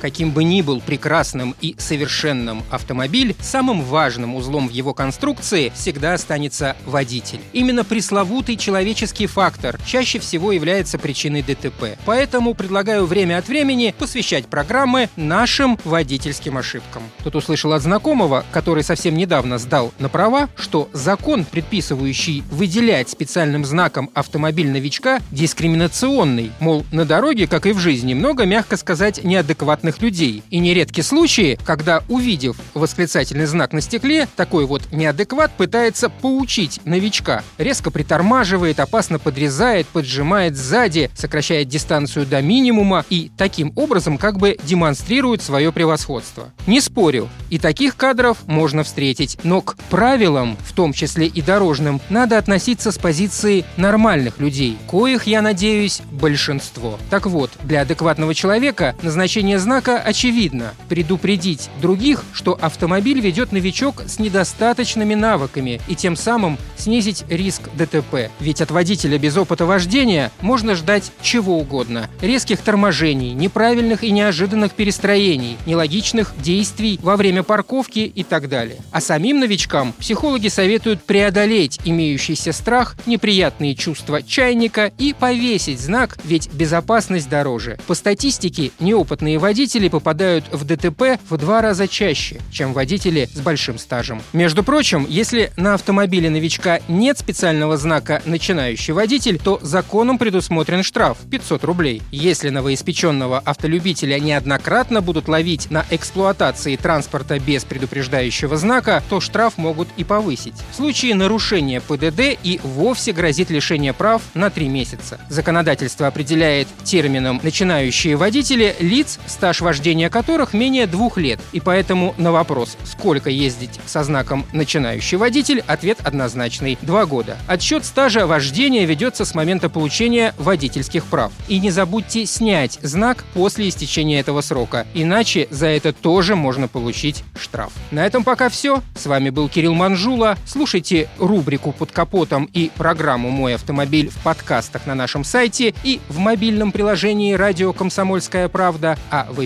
Каким бы ни был прекрасным и совершенным автомобиль, самым важным узлом в его конструкции всегда останется водитель. Именно пресловутый человеческий фактор чаще всего является причиной ДТП. Поэтому предлагаю время от времени посвящать программы нашим водительским ошибкам. Тут услышал от знакомого, который совсем недавно сдал на права, что закон, предписывающий выделять специальным знаком автомобиль новичка, дискриминационный. Мол, на дороге, как и в жизни, много, мягко сказать, неадекватных адекватных людей. И нередки случаи, когда, увидев восклицательный знак на стекле, такой вот неадекват пытается поучить новичка. Резко притормаживает, опасно подрезает, поджимает сзади, сокращает дистанцию до минимума и таким образом как бы демонстрирует свое превосходство. Не спорю, и таких кадров можно встретить, но к правилам, в том числе и дорожным, надо относиться с позиции нормальных людей, коих, я надеюсь, большинство. Так вот, для адекватного человека назначение знака Однако очевидно предупредить других, что автомобиль ведет новичок с недостаточными навыками и тем самым снизить риск ДТП. Ведь от водителя без опыта вождения можно ждать чего угодно. Резких торможений, неправильных и неожиданных перестроений, нелогичных действий во время парковки и так далее. А самим новичкам психологи советуют преодолеть имеющийся страх, неприятные чувства чайника и повесить знак, ведь безопасность дороже. По статистике, неопытные водители Водители попадают в ДТП в два раза чаще, чем водители с большим стажем. Между прочим, если на автомобиле новичка нет специального знака «начинающий водитель», то законом предусмотрен штраф – 500 рублей. Если новоиспеченного автолюбителя неоднократно будут ловить на эксплуатации транспорта без предупреждающего знака, то штраф могут и повысить. В случае нарушения ПДД и вовсе грозит лишение прав на 3 месяца. Законодательство определяет термином «начинающие водители» лиц, стаж стаж вождения которых менее двух лет. И поэтому на вопрос, сколько ездить со знаком «начинающий водитель», ответ однозначный – два года. Отсчет стажа вождения ведется с момента получения водительских прав. И не забудьте снять знак после истечения этого срока, иначе за это тоже можно получить штраф. На этом пока все. С вами был Кирилл Манжула. Слушайте рубрику «Под капотом» и программу «Мой автомобиль» в подкастах на нашем сайте и в мобильном приложении «Радио Комсомольская правда», а в